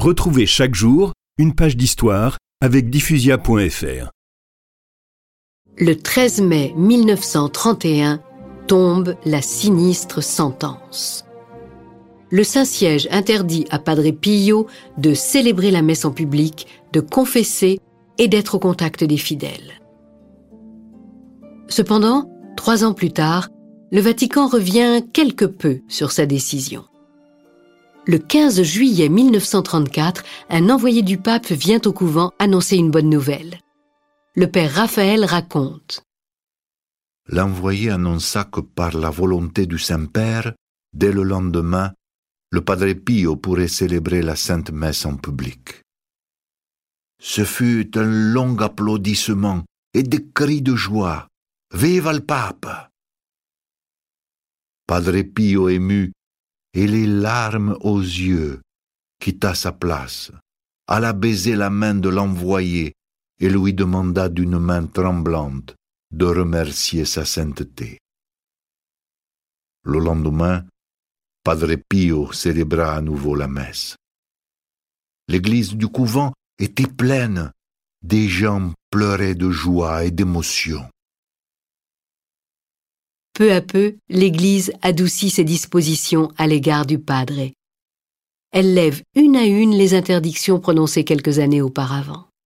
Retrouvez chaque jour une page d'histoire avec diffusia.fr. Le 13 mai 1931 tombe la sinistre sentence. Le Saint-Siège interdit à Padre Pio de célébrer la messe en public, de confesser et d'être au contact des fidèles. Cependant, trois ans plus tard, le Vatican revient quelque peu sur sa décision. Le 15 juillet 1934, un envoyé du pape vient au couvent annoncer une bonne nouvelle. Le père Raphaël raconte. L'envoyé annonça que par la volonté du Saint-Père, dès le lendemain, le Padre Pio pourrait célébrer la Sainte Messe en public. Ce fut un long applaudissement et des cris de joie. Vive le pape! Padre Pio ému et les larmes aux yeux quitta sa place, alla baiser la main de l'envoyé et lui demanda d'une main tremblante de remercier sa sainteté. Le lendemain, Padre Pio célébra à nouveau la messe. L'église du couvent était pleine, des gens pleuraient de joie et d'émotion. Peu à peu, l'Église adoucit ses dispositions à l'égard du Padre. Elle lève une à une les interdictions prononcées quelques années auparavant.